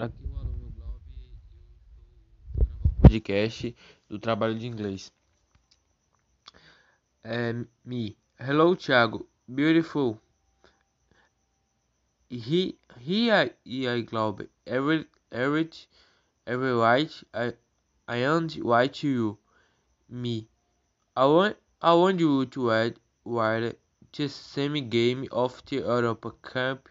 Aqui o aluno Globo e eu estou gravando um podcast do trabalho de inglês. É, me. Hello, Thiago. Beautiful. He, he, I, I, Globo. Every, every, every white, I, I and white you. Me. I want, I want you to add, while the same game of the Europa Cup.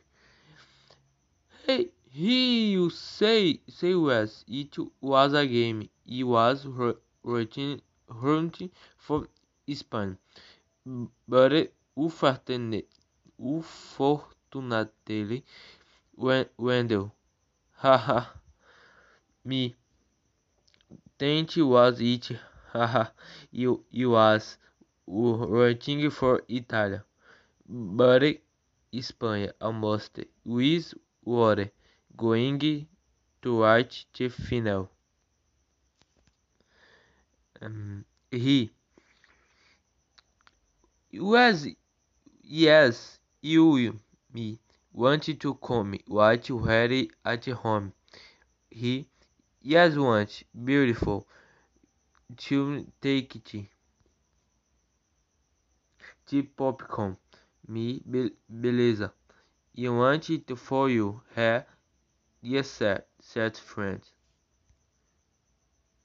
He say say was it was a game. He was rooting hunting for Spain, but unfortunately Wendell, haha, me. Think was it, haha, you you was rooting for Italy, but Spain almost with water going towards the final. Um, he was yes, you me wanted to come watch ready at home. He yes want beautiful to take it. The popcorn. Me be beleza. You want it for you, hair Yes, sir, said Friend.